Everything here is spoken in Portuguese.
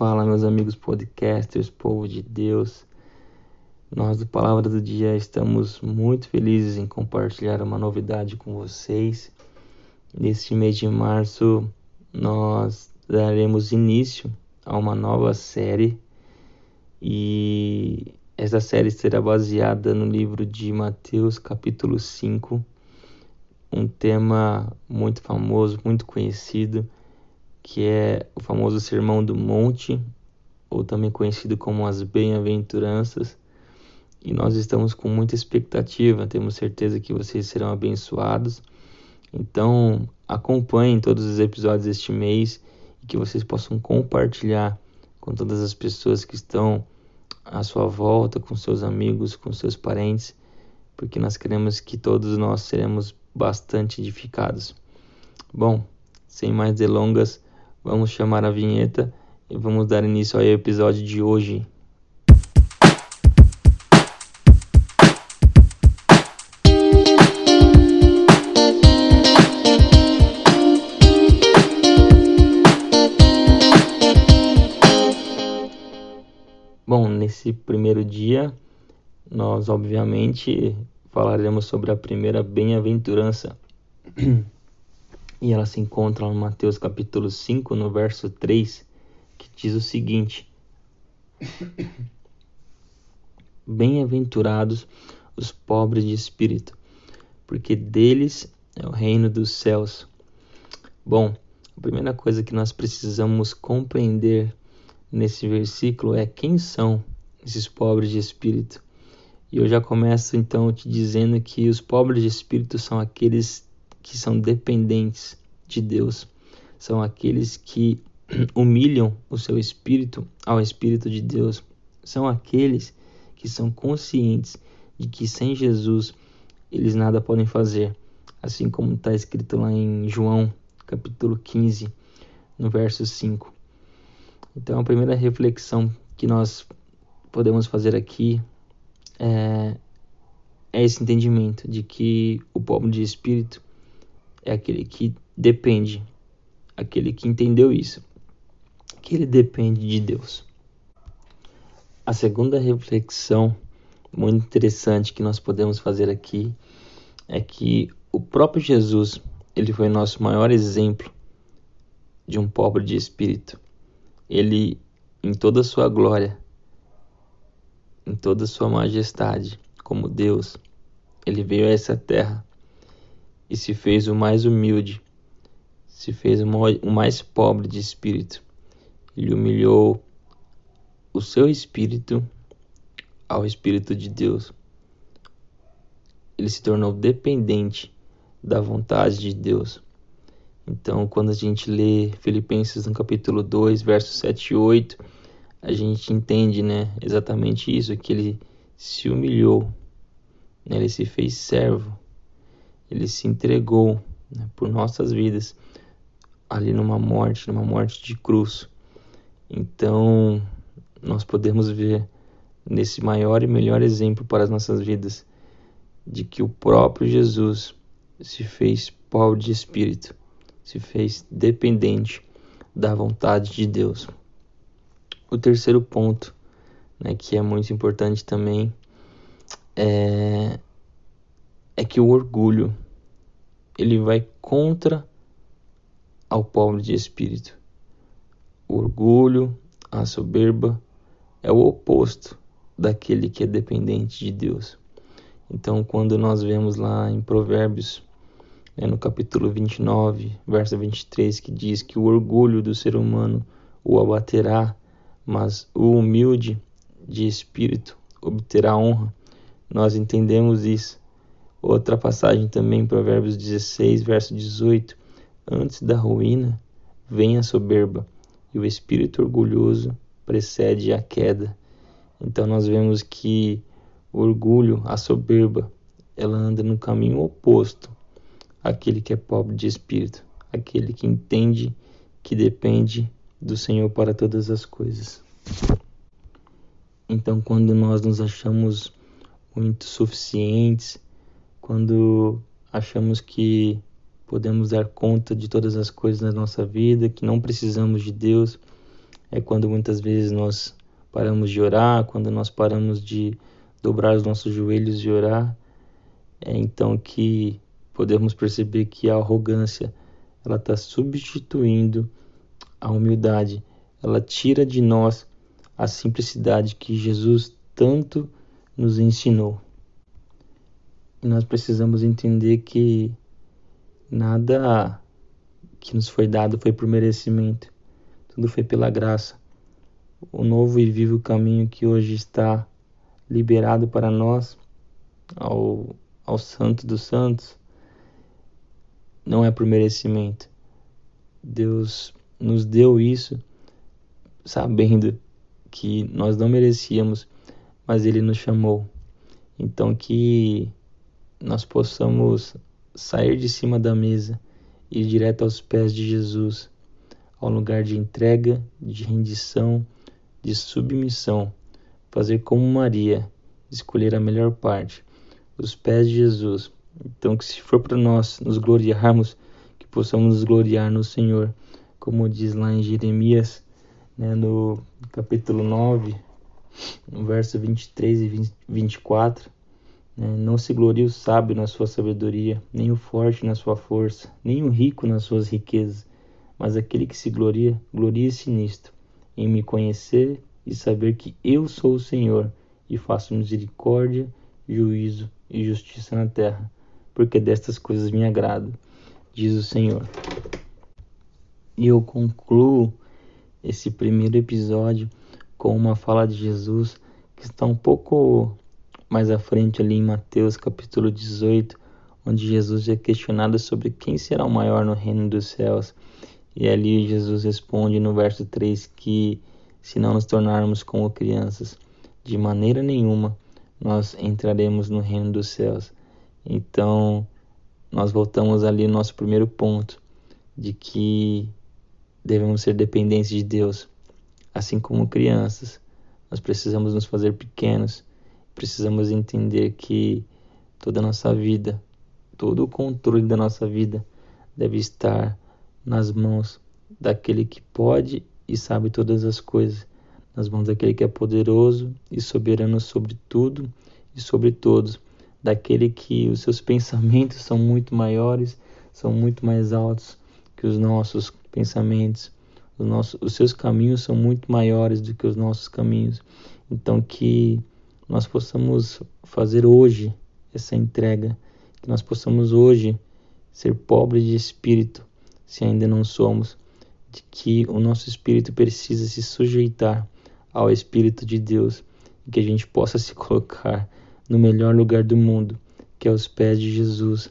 Fala, meus amigos podcasters, povo de Deus. Nós do Palavra do Dia estamos muito felizes em compartilhar uma novidade com vocês. Neste mês de março, nós daremos início a uma nova série e essa série será baseada no livro de Mateus, capítulo 5, um tema muito famoso, muito conhecido que é o famoso Sermão do Monte, ou também conhecido como as Bem-aventuranças. E nós estamos com muita expectativa, temos certeza que vocês serão abençoados. Então, acompanhem todos os episódios deste mês e que vocês possam compartilhar com todas as pessoas que estão à sua volta, com seus amigos, com seus parentes, porque nós queremos que todos nós seremos bastante edificados. Bom, sem mais delongas, Vamos chamar a vinheta e vamos dar início ao episódio de hoje. Bom, nesse primeiro dia, nós obviamente falaremos sobre a primeira bem-aventurança. E ela se encontra no Mateus capítulo 5, no verso 3, que diz o seguinte: Bem-aventurados os pobres de espírito, porque deles é o reino dos céus. Bom, a primeira coisa que nós precisamos compreender nesse versículo é quem são esses pobres de espírito. E eu já começo então te dizendo que os pobres de espírito são aqueles que são dependentes de Deus, são aqueles que humilham o seu espírito ao espírito de Deus, são aqueles que são conscientes de que sem Jesus eles nada podem fazer, assim como está escrito lá em João capítulo 15, no verso 5. Então a primeira reflexão que nós podemos fazer aqui é, é esse entendimento de que o pobre de espírito é aquele que depende, aquele que entendeu isso, que ele depende de Deus. A segunda reflexão muito interessante que nós podemos fazer aqui é que o próprio Jesus, ele foi nosso maior exemplo de um pobre de espírito. Ele, em toda a sua glória, em toda a sua majestade, como Deus, ele veio a essa terra e se fez o mais humilde, se fez o mais pobre de espírito. Ele humilhou o seu espírito ao espírito de Deus. Ele se tornou dependente da vontade de Deus. Então, quando a gente lê Filipenses no capítulo 2, versos 7 e 8, a gente entende, né, exatamente isso, que ele se humilhou, né, ele se fez servo ele se entregou né, por nossas vidas ali numa morte, numa morte de cruz. Então, nós podemos ver nesse maior e melhor exemplo para as nossas vidas de que o próprio Jesus se fez pobre de espírito, se fez dependente da vontade de Deus. O terceiro ponto, né, que é muito importante também, é é que o orgulho ele vai contra ao pobre de espírito. O orgulho, a soberba é o oposto daquele que é dependente de Deus. Então, quando nós vemos lá em Provérbios, né, no capítulo 29, verso 23, que diz que o orgulho do ser humano o abaterá, mas o humilde de espírito obterá honra, nós entendemos isso Outra passagem também, Provérbios 16, verso 18: Antes da ruína vem a soberba, e o espírito orgulhoso precede a queda. Então nós vemos que o orgulho, a soberba, ela anda no caminho oposto àquele que é pobre de espírito, aquele que entende que depende do Senhor para todas as coisas. Então, quando nós nos achamos muito suficientes, quando achamos que podemos dar conta de todas as coisas na nossa vida, que não precisamos de Deus, é quando muitas vezes nós paramos de orar, quando nós paramos de dobrar os nossos joelhos e orar, é então que podemos perceber que a arrogância ela está substituindo a humildade, ela tira de nós a simplicidade que Jesus tanto nos ensinou. Nós precisamos entender que nada que nos foi dado foi por merecimento, tudo foi pela graça. O novo e vivo caminho que hoje está liberado para nós, ao, ao Santo dos Santos, não é por merecimento. Deus nos deu isso sabendo que nós não merecíamos, mas Ele nos chamou. Então que nós possamos sair de cima da mesa e ir direto aos pés de Jesus, ao lugar de entrega, de rendição, de submissão, fazer como Maria, escolher a melhor parte, os pés de Jesus. Então que se for para nós nos gloriarmos, que possamos nos gloriar no Senhor, como diz lá em Jeremias, né, no capítulo 9, no verso 23 e 24, né, não se glorie o sábio na sua sabedoria, nem o forte na sua força, nem o rico nas suas riquezas, mas aquele que se gloria, glorie-se nisto, em me conhecer e saber que eu sou o Senhor e faço misericórdia, juízo e justiça na terra, porque destas coisas me agrado, diz o Senhor. E eu concluo esse primeiro episódio com uma fala de Jesus que está um pouco mais à frente ali em Mateus capítulo 18, onde Jesus é questionado sobre quem será o maior no reino dos céus. E ali Jesus responde no verso 3 que se não nos tornarmos como crianças, de maneira nenhuma nós entraremos no reino dos céus. Então, nós voltamos ali no nosso primeiro ponto, de que devemos ser dependentes de Deus, assim como crianças. Nós precisamos nos fazer pequenos, precisamos entender que toda a nossa vida, todo o controle da nossa vida deve estar nas mãos daquele que pode e sabe todas as coisas, nas mãos daquele que é poderoso e soberano sobre tudo e sobre todos, daquele que os seus pensamentos são muito maiores, são muito mais altos que os nossos pensamentos, os, nossos, os seus caminhos são muito maiores do que os nossos caminhos. Então, que nós possamos fazer hoje essa entrega, que nós possamos hoje ser pobres de espírito, se ainda não somos, de que o nosso espírito precisa se sujeitar ao Espírito de Deus e que a gente possa se colocar no melhor lugar do mundo, que é aos pés de Jesus,